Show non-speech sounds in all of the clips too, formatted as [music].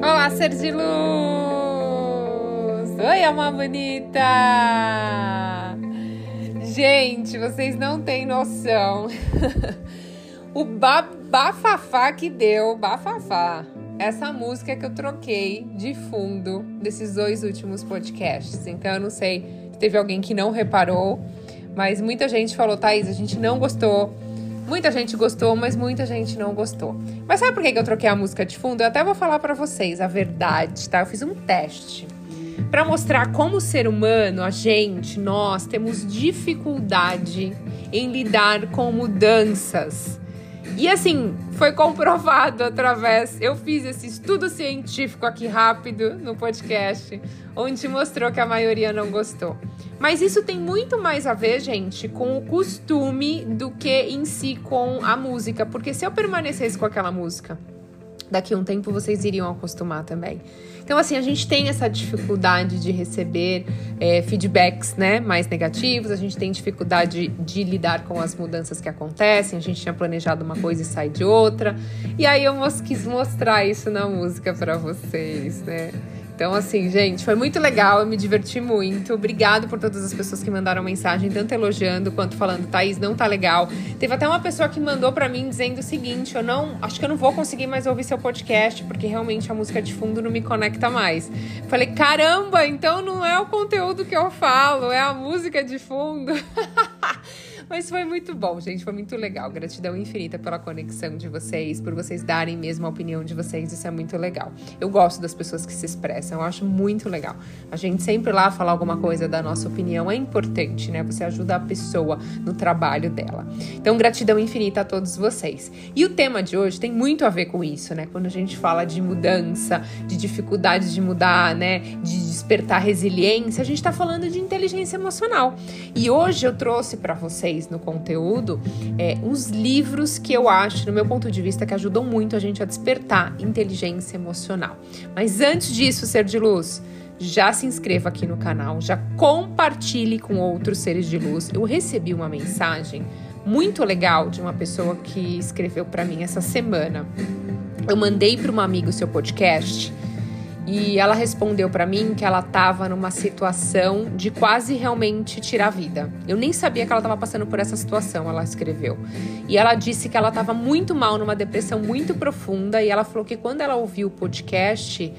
Olá, ser de luz! Oi, alma bonita! Gente, vocês não têm noção. [laughs] o bafafá que deu, bafafá. Essa música que eu troquei de fundo desses dois últimos podcasts. Então eu não sei se teve alguém que não reparou, mas muita gente falou, Thaís, a gente não gostou Muita gente gostou, mas muita gente não gostou. Mas sabe por que eu troquei a música de fundo? Eu até vou falar para vocês a verdade, tá? Eu fiz um teste para mostrar como ser humano, a gente, nós temos dificuldade em lidar com mudanças. E assim, foi comprovado através. Eu fiz esse estudo científico aqui rápido no podcast, onde mostrou que a maioria não gostou. Mas isso tem muito mais a ver, gente, com o costume do que em si com a música. Porque se eu permanecesse com aquela música, daqui a um tempo vocês iriam acostumar também. Então, assim, a gente tem essa dificuldade de receber é, feedbacks né, mais negativos, a gente tem dificuldade de lidar com as mudanças que acontecem, a gente tinha planejado uma coisa e sai de outra. E aí eu quis mostrar isso na música para vocês, né? Então, assim, gente, foi muito legal, eu me diverti muito. Obrigado por todas as pessoas que mandaram mensagem, tanto elogiando quanto falando, Thaís, não tá legal. Teve até uma pessoa que mandou para mim dizendo o seguinte: eu não, acho que eu não vou conseguir mais ouvir seu podcast, porque realmente a música de fundo não me conecta mais. Falei, caramba, então não é o conteúdo que eu falo, é a música de fundo. [laughs] Mas foi muito bom, gente. Foi muito legal. Gratidão infinita pela conexão de vocês, por vocês darem mesmo a opinião de vocês. Isso é muito legal. Eu gosto das pessoas que se expressam. Eu acho muito legal. A gente sempre lá falar alguma coisa da nossa opinião é importante, né? Você ajuda a pessoa no trabalho dela. Então, gratidão infinita a todos vocês. E o tema de hoje tem muito a ver com isso, né? Quando a gente fala de mudança, de dificuldades de mudar, né? De despertar resiliência, a gente está falando de inteligência emocional. E hoje eu trouxe para vocês vocês no conteúdo é, uns livros que eu acho, no meu ponto de vista, que ajudam muito a gente a despertar inteligência emocional. Mas antes disso, ser de luz, já se inscreva aqui no canal, já compartilhe com outros seres de luz. Eu recebi uma mensagem muito legal de uma pessoa que escreveu para mim essa semana. Eu mandei para uma amiga o seu podcast e ela respondeu para mim que ela estava numa situação de quase realmente tirar a vida. Eu nem sabia que ela estava passando por essa situação, ela escreveu. E ela disse que ela estava muito mal, numa depressão muito profunda, e ela falou que quando ela ouviu o podcast,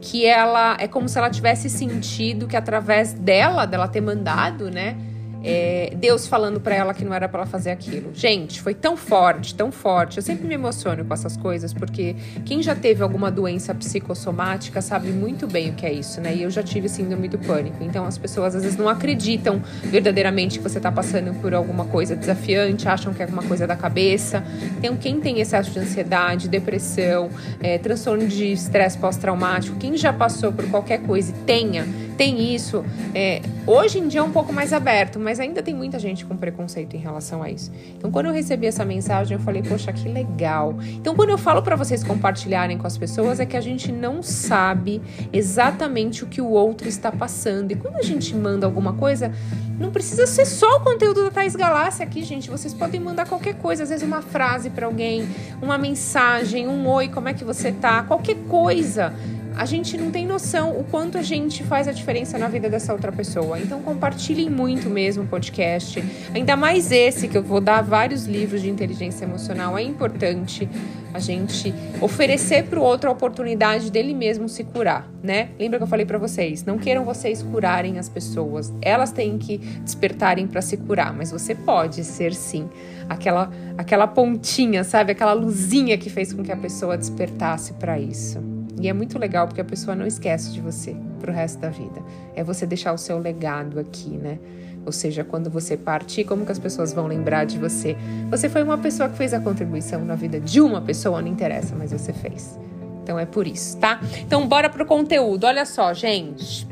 que ela é como se ela tivesse sentido que através dela, dela ter mandado, né? É, Deus falando para ela que não era para ela fazer aquilo. Gente, foi tão forte, tão forte. Eu sempre me emociono com essas coisas, porque quem já teve alguma doença psicossomática sabe muito bem o que é isso, né? E eu já tive síndrome do pânico. Então as pessoas às vezes não acreditam verdadeiramente que você tá passando por alguma coisa desafiante, acham que é alguma coisa da cabeça. Então, quem tem excesso de ansiedade, depressão, é, transtorno de estresse pós-traumático, quem já passou por qualquer coisa e tenha tem isso. É, hoje em dia é um pouco mais aberto, mas ainda tem muita gente com preconceito em relação a isso. Então, quando eu recebi essa mensagem, eu falei, poxa, que legal. Então, quando eu falo para vocês compartilharem com as pessoas, é que a gente não sabe exatamente o que o outro está passando. E quando a gente manda alguma coisa, não precisa ser só o conteúdo da Thais Galácia aqui, gente. Vocês podem mandar qualquer coisa, às vezes uma frase para alguém, uma mensagem, um oi, como é que você tá, qualquer coisa a gente não tem noção o quanto a gente faz a diferença na vida dessa outra pessoa. Então compartilhem muito mesmo o podcast. Ainda mais esse que eu vou dar vários livros de inteligência emocional. É importante a gente oferecer para o outro a oportunidade dele mesmo se curar, né? Lembra que eu falei para vocês, não queiram vocês curarem as pessoas. Elas têm que despertarem para se curar, mas você pode ser sim aquela aquela pontinha, sabe? Aquela luzinha que fez com que a pessoa despertasse para isso. E é muito legal porque a pessoa não esquece de você pro resto da vida. É você deixar o seu legado aqui, né? Ou seja, quando você partir, como que as pessoas vão lembrar de você? Você foi uma pessoa que fez a contribuição na vida de uma pessoa, não interessa, mas você fez. Então é por isso, tá? Então bora pro conteúdo. Olha só, gente.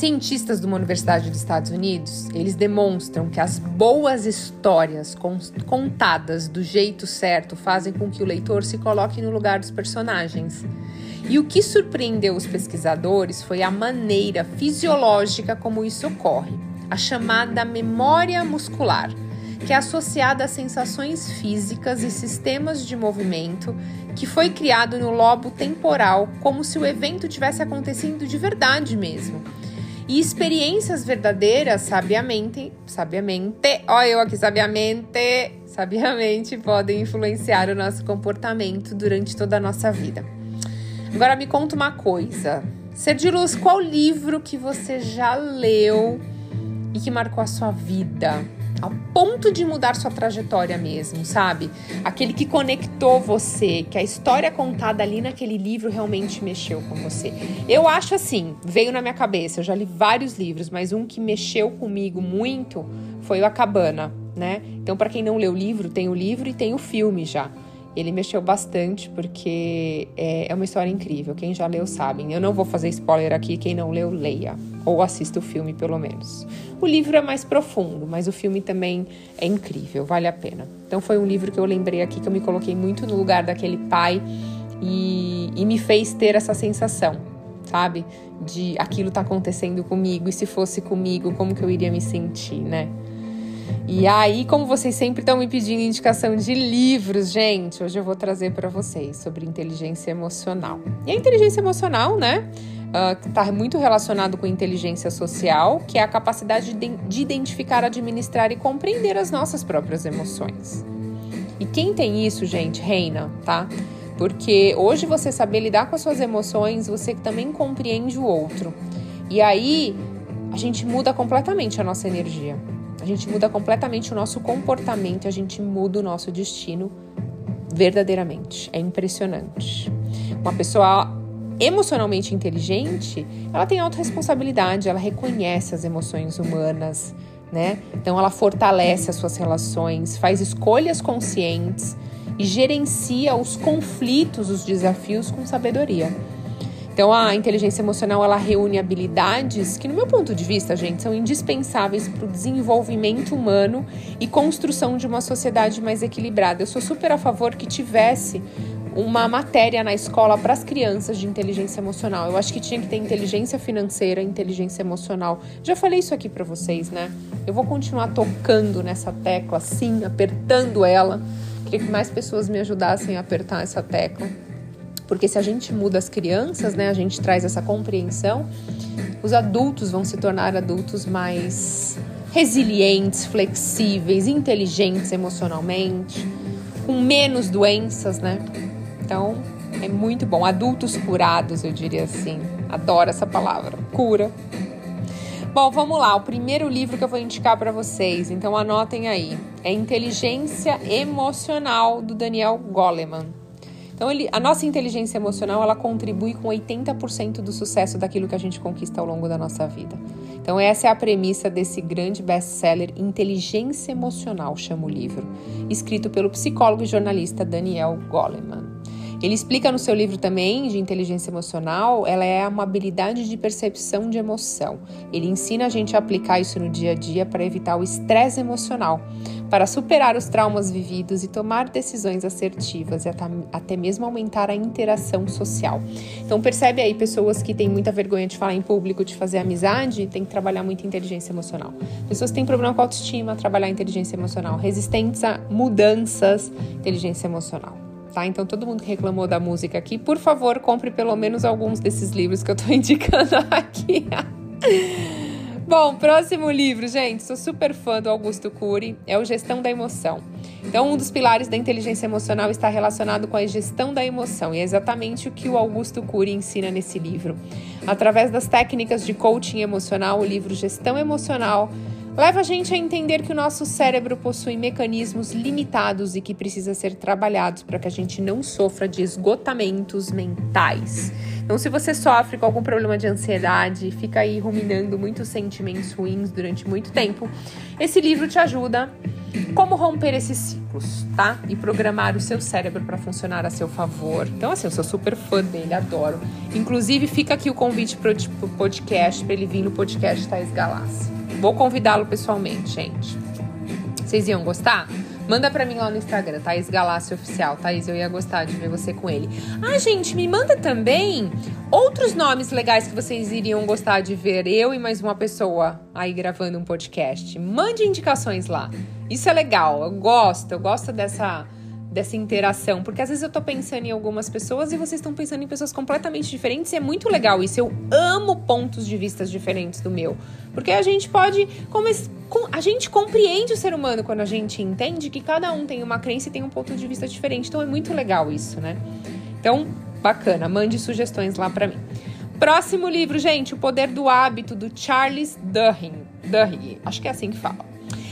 Cientistas de uma universidade dos Estados Unidos, eles demonstram que as boas histórias contadas do jeito certo fazem com que o leitor se coloque no lugar dos personagens. E o que surpreendeu os pesquisadores foi a maneira fisiológica como isso ocorre, a chamada memória muscular que é associada a sensações físicas e sistemas de movimento, que foi criado no lobo temporal, como se o evento tivesse acontecendo de verdade mesmo. E experiências verdadeiras, sabiamente, sabiamente, ó eu aqui sabiamente, sabiamente podem influenciar o nosso comportamento durante toda a nossa vida. Agora me conta uma coisa. Ser de luz, qual livro que você já leu e que marcou a sua vida? Ao ponto de mudar sua trajetória mesmo, sabe? Aquele que conectou você, que a história contada ali naquele livro realmente mexeu com você. Eu acho assim, veio na minha cabeça, eu já li vários livros, mas um que mexeu comigo muito foi o A Cabana, né? Então, para quem não leu o livro, tem o livro e tem o filme já. Ele mexeu bastante porque é, é, uma história incrível. Quem já leu sabem. Eu não vou fazer spoiler aqui. Quem não leu, leia. Ou assista o filme, pelo menos. O livro é mais profundo, mas o filme também é incrível. Vale a pena. Então, foi um livro que eu lembrei aqui que eu me coloquei muito no lugar daquele pai e, e me fez ter essa sensação, sabe? De aquilo tá acontecendo comigo e se fosse comigo, como que eu iria me sentir, né? E aí, como vocês sempre estão me pedindo indicação de livros, gente, hoje eu vou trazer para vocês sobre inteligência emocional. E a inteligência emocional, né? Está uh, muito relacionado com inteligência social, que é a capacidade de, de identificar, administrar e compreender as nossas próprias emoções. E quem tem isso, gente, reina, tá? Porque hoje você saber lidar com as suas emoções, você também compreende o outro. E aí a gente muda completamente a nossa energia. A gente muda completamente o nosso comportamento, a gente muda o nosso destino verdadeiramente. É impressionante. Uma pessoa emocionalmente inteligente, ela tem autorresponsabilidade, ela reconhece as emoções humanas, né? Então ela fortalece as suas relações, faz escolhas conscientes e gerencia os conflitos, os desafios com sabedoria. Então a inteligência emocional ela reúne habilidades que, no meu ponto de vista, gente, são indispensáveis para o desenvolvimento humano e construção de uma sociedade mais equilibrada. Eu sou super a favor que tivesse uma matéria na escola para as crianças de inteligência emocional. Eu acho que tinha que ter inteligência financeira, inteligência emocional. Já falei isso aqui para vocês, né? Eu vou continuar tocando nessa tecla, sim, apertando ela. Queria que mais pessoas me ajudassem a apertar essa tecla porque se a gente muda as crianças, né, a gente traz essa compreensão, os adultos vão se tornar adultos mais resilientes, flexíveis, inteligentes emocionalmente, com menos doenças, né? Então, é muito bom. Adultos curados, eu diria assim. Adoro essa palavra, cura. Bom, vamos lá. O primeiro livro que eu vou indicar para vocês, então anotem aí. É Inteligência Emocional do Daniel Goleman. Então, ele, a nossa inteligência emocional, ela contribui com 80% do sucesso daquilo que a gente conquista ao longo da nossa vida. Então, essa é a premissa desse grande best-seller Inteligência Emocional, chama o livro, escrito pelo psicólogo e jornalista Daniel Goleman. Ele explica no seu livro também de inteligência emocional, ela é uma habilidade de percepção de emoção. Ele ensina a gente a aplicar isso no dia a dia para evitar o estresse emocional, para superar os traumas vividos e tomar decisões assertivas e até mesmo aumentar a interação social. Então percebe aí pessoas que têm muita vergonha de falar em público, de fazer amizade, tem que trabalhar muito inteligência emocional. Pessoas que têm problema com autoestima, trabalhar inteligência emocional. Resistentes a mudanças, inteligência emocional tá? Então todo mundo que reclamou da música aqui, por favor, compre pelo menos alguns desses livros que eu tô [laughs] indicando aqui. Bom, próximo livro, gente, sou super fã do Augusto Cury, é o Gestão da Emoção. Então, um dos pilares da inteligência emocional está relacionado com a gestão da emoção, e é exatamente o que o Augusto Cury ensina nesse livro. Através das técnicas de coaching emocional, o livro Gestão Emocional leva a gente a entender que o nosso cérebro possui mecanismos limitados e que precisa ser trabalhados para que a gente não sofra de esgotamentos mentais. Então, se você sofre com algum problema de ansiedade, fica aí ruminando muitos sentimentos ruins durante muito tempo, esse livro te ajuda como romper esses ciclos, tá? E programar o seu cérebro para funcionar a seu favor. Então, assim, eu sou super fã dele, adoro. Inclusive, fica aqui o convite para o podcast, para ele vir no podcast Thais Galassi. Vou convidá-lo pessoalmente, gente. Vocês iam gostar? Manda pra mim lá no Instagram, Thaís Galácio Oficial. Thaís, eu ia gostar de ver você com ele. Ah, gente, me manda também outros nomes legais que vocês iriam gostar de ver. Eu e mais uma pessoa aí gravando um podcast. Mande indicações lá. Isso é legal, eu gosto, eu gosto dessa dessa interação, porque às vezes eu tô pensando em algumas pessoas e vocês estão pensando em pessoas completamente diferentes e é muito legal isso. Eu amo pontos de vista diferentes do meu, porque a gente pode, a gente compreende o ser humano quando a gente entende que cada um tem uma crença e tem um ponto de vista diferente. Então é muito legal isso, né? Então, bacana, mande sugestões lá para mim. Próximo livro, gente, O Poder do Hábito do Charles Duhigg. Duhigg, acho que é assim que fala.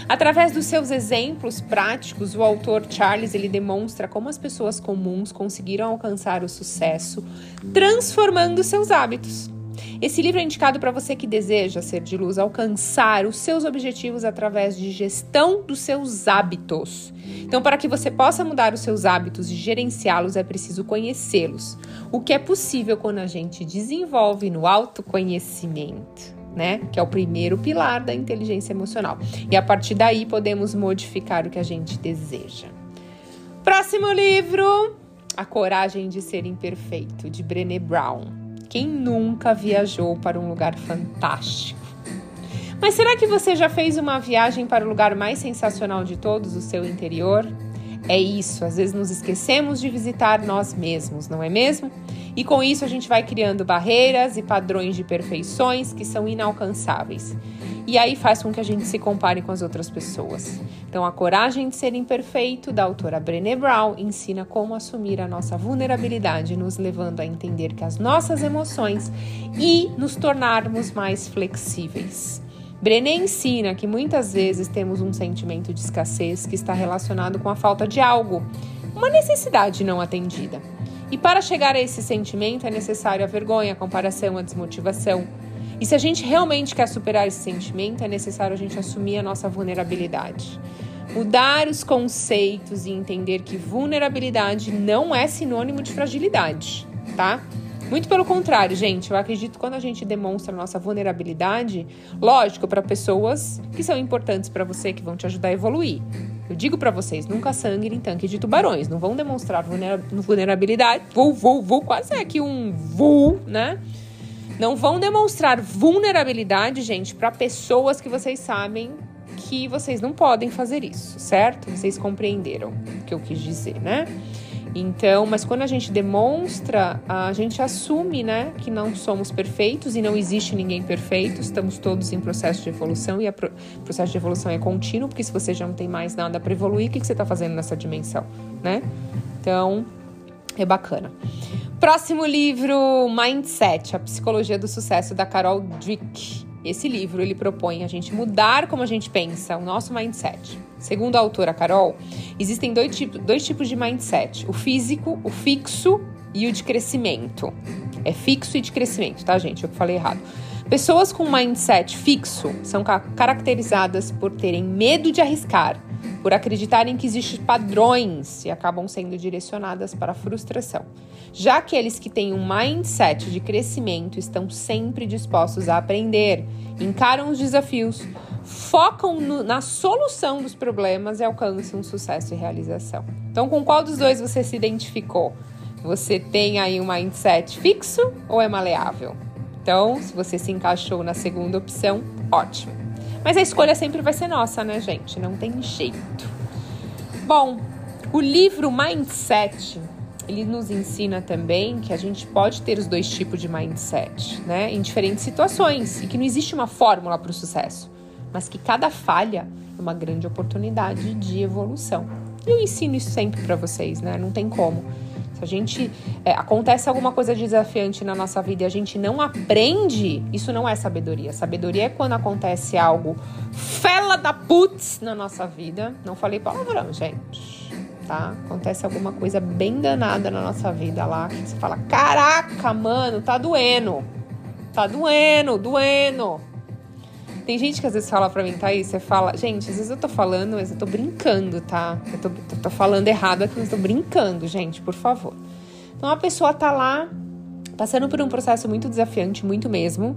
Através dos seus exemplos práticos, o autor Charles ele demonstra como as pessoas comuns conseguiram alcançar o sucesso transformando seus hábitos. Esse livro é indicado para você que deseja ser de luz, alcançar os seus objetivos através de gestão dos seus hábitos. Então, para que você possa mudar os seus hábitos e gerenciá-los, é preciso conhecê-los. O que é possível quando a gente desenvolve no autoconhecimento né? Que é o primeiro pilar da inteligência emocional. E a partir daí podemos modificar o que a gente deseja. Próximo livro: A Coragem de Ser Imperfeito, de Brené Brown. Quem nunca viajou para um lugar fantástico? Mas será que você já fez uma viagem para o lugar mais sensacional de todos, o seu interior? É isso, às vezes nos esquecemos de visitar nós mesmos, não é mesmo? E com isso a gente vai criando barreiras e padrões de perfeições que são inalcançáveis. E aí faz com que a gente se compare com as outras pessoas. Então, a coragem de ser imperfeito, da autora Brené Brown, ensina como assumir a nossa vulnerabilidade, nos levando a entender que as nossas emoções e nos tornarmos mais flexíveis. Brené ensina que muitas vezes temos um sentimento de escassez que está relacionado com a falta de algo, uma necessidade não atendida. E para chegar a esse sentimento é necessário a vergonha, a comparação, a desmotivação. E se a gente realmente quer superar esse sentimento, é necessário a gente assumir a nossa vulnerabilidade. Mudar os conceitos e entender que vulnerabilidade não é sinônimo de fragilidade, tá? Muito pelo contrário, gente. Eu acredito que quando a gente demonstra nossa vulnerabilidade, lógico, para pessoas que são importantes para você, que vão te ajudar a evoluir. Eu digo para vocês, nunca sangue em tanque de tubarões. Não vão demonstrar vulnerabilidade. Vou, vou, vou, quase é aqui um voo, né? Não vão demonstrar vulnerabilidade, gente, para pessoas que vocês sabem que vocês não podem fazer isso, certo? Vocês compreenderam o que eu quis dizer, né? Então, mas quando a gente demonstra, a gente assume, né, que não somos perfeitos e não existe ninguém perfeito, estamos todos em processo de evolução e o processo de evolução é contínuo, porque se você já não tem mais nada para evoluir, o que, que você está fazendo nessa dimensão, né? Então, é bacana. Próximo livro, Mindset, a psicologia do sucesso da Carol Dweck. Esse livro ele propõe a gente mudar como a gente pensa, o nosso mindset. Segundo a autora Carol, existem dois, tipos, dois tipos de mindset: o físico, o fixo e o de crescimento. É fixo e de crescimento, tá, gente? Eu falei errado. Pessoas com mindset fixo são caracterizadas por terem medo de arriscar, por acreditarem que existem padrões e acabam sendo direcionadas para a frustração. Já aqueles que têm um mindset de crescimento estão sempre dispostos a aprender, encaram os desafios, focam no, na solução dos problemas e alcançam sucesso e realização. Então, com qual dos dois você se identificou? Você tem aí um mindset fixo ou é maleável? Então, se você se encaixou na segunda opção, ótimo. Mas a escolha sempre vai ser nossa, né, gente? Não tem jeito. Bom, o livro Mindset ele nos ensina também que a gente pode ter os dois tipos de mindset, né, em diferentes situações e que não existe uma fórmula para o sucesso, mas que cada falha é uma grande oportunidade de evolução. E eu ensino isso sempre para vocês, né? Não tem como. Se a gente é, acontece alguma coisa desafiante na nossa vida e a gente não aprende, isso não é sabedoria. Sabedoria é quando acontece algo fela da putz na nossa vida. Não falei palavrão, gente tá? Acontece alguma coisa bem danada na nossa vida lá, que você fala: caraca, mano, tá doendo. Tá doendo, doendo. Tem gente que às vezes fala pra mim, aí, você fala, gente, às vezes eu tô falando, mas eu tô brincando, tá? Eu tô, tô falando errado aqui, mas eu tô brincando, gente, por favor. Então a pessoa tá lá, passando por um processo muito desafiante, muito mesmo,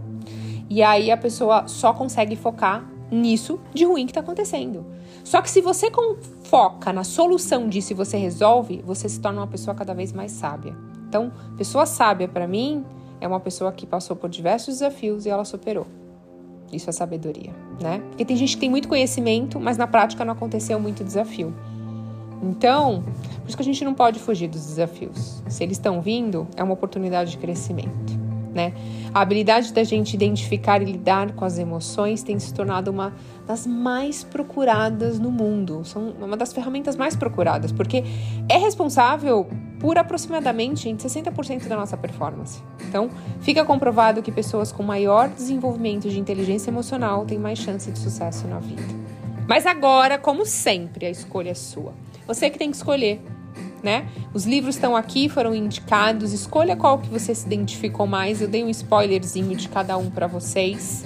e aí a pessoa só consegue focar nisso de ruim que tá acontecendo. Só que se você foca na solução disso e você resolve, você se torna uma pessoa cada vez mais sábia. Então, pessoa sábia para mim é uma pessoa que passou por diversos desafios e ela superou. Isso é sabedoria, né? Porque tem gente que tem muito conhecimento, mas na prática não aconteceu muito desafio. Então, por isso que a gente não pode fugir dos desafios. Se eles estão vindo, é uma oportunidade de crescimento né? A habilidade da gente identificar e lidar com as emoções tem se tornado uma das mais procuradas no mundo. São uma das ferramentas mais procuradas, porque é responsável por aproximadamente 60% da nossa performance. Então, fica comprovado que pessoas com maior desenvolvimento de inteligência emocional têm mais chance de sucesso na vida. Mas agora, como sempre, a escolha é sua. Você que tem que escolher né? Os livros estão aqui, foram indicados. Escolha qual que você se identificou mais. Eu dei um spoilerzinho de cada um para vocês.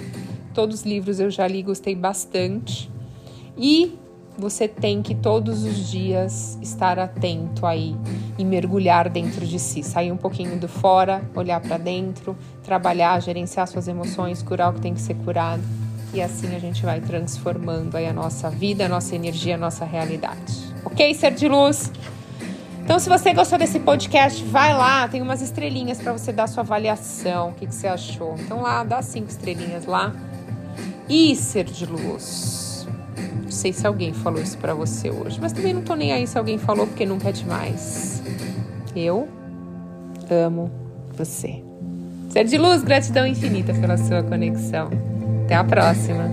Todos os livros eu já li, gostei bastante. E você tem que todos os dias estar atento aí e mergulhar dentro de si, sair um pouquinho do fora, olhar para dentro, trabalhar, gerenciar suas emoções, curar o que tem que ser curado. E assim a gente vai transformando aí a nossa vida, a nossa energia, a nossa realidade. OK, ser de luz? Então, se você gostou desse podcast, vai lá, tem umas estrelinhas para você dar sua avaliação. O que, que, você achou? Então, lá, dá cinco estrelinhas lá. E ser de luz. Sei se alguém falou isso para você hoje, mas também não tô nem aí se alguém falou, porque nunca é demais. Eu amo você. Ser de luz, gratidão infinita pela sua conexão. Até a próxima.